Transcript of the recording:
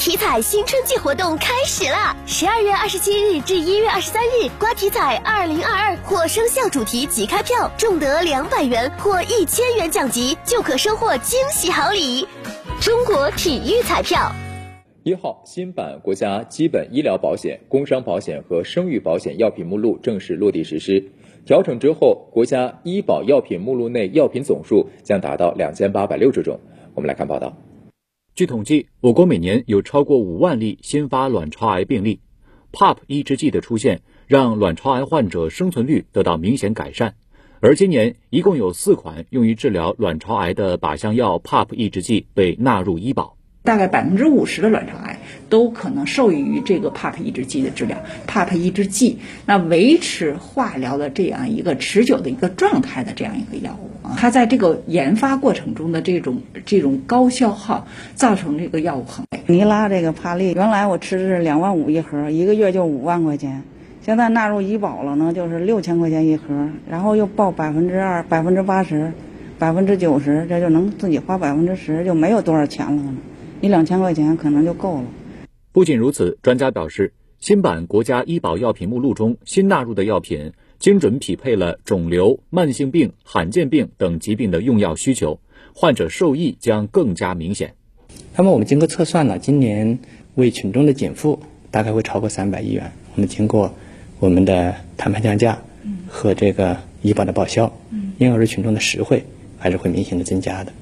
体彩新春季活动开始啦！十二月二十七日至一月二十三日，刮体彩二零二二或生肖主题即开票，中得两百元或一千元奖金，就可收获惊喜好礼。中国体育彩票。一号新版国家基本医疗保险、工伤保险和生育保险药品目录正式落地实施。调整之后，国家医保药品目录内药品总数将达到两千八百六十种。我们来看报道。据统计，我国每年有超过五万例新发卵巢癌病例，PAP 抑制剂的出现让卵巢癌患者生存率得到明显改善。而今年一共有四款用于治疗卵巢癌的靶向药 PAP 抑制剂被纳入医保。大概百分之五十的卵巢癌都可能受益于这个 PAP 抑制剂的治疗。PAP 抑制剂，那维持化疗的这样一个持久的一个状态的这样一个药物啊，它在这个研发过程中的这种这种高消耗，造成这个药物很贵。尼拉这个帕利，原来我吃的是两万五一盒，一个月就五万块钱，现在纳入医保了呢，就是六千块钱一盒，然后又报百分之二、百分之八十、百分之九十，这就能自己花百分之十，就没有多少钱了呢。一两千块钱可能就够了。不仅如此，专家表示，新版国家医保药品目录中新纳入的药品，精准匹配了肿瘤、慢性病、罕见病等疾病的用药需求，患者受益将更加明显。那么我们经过测算呢，今年为群众的减负大概会超过三百亿元。我们经过我们的谈判降价和这个医保的报销，婴儿群众的实惠还是会明显的增加的。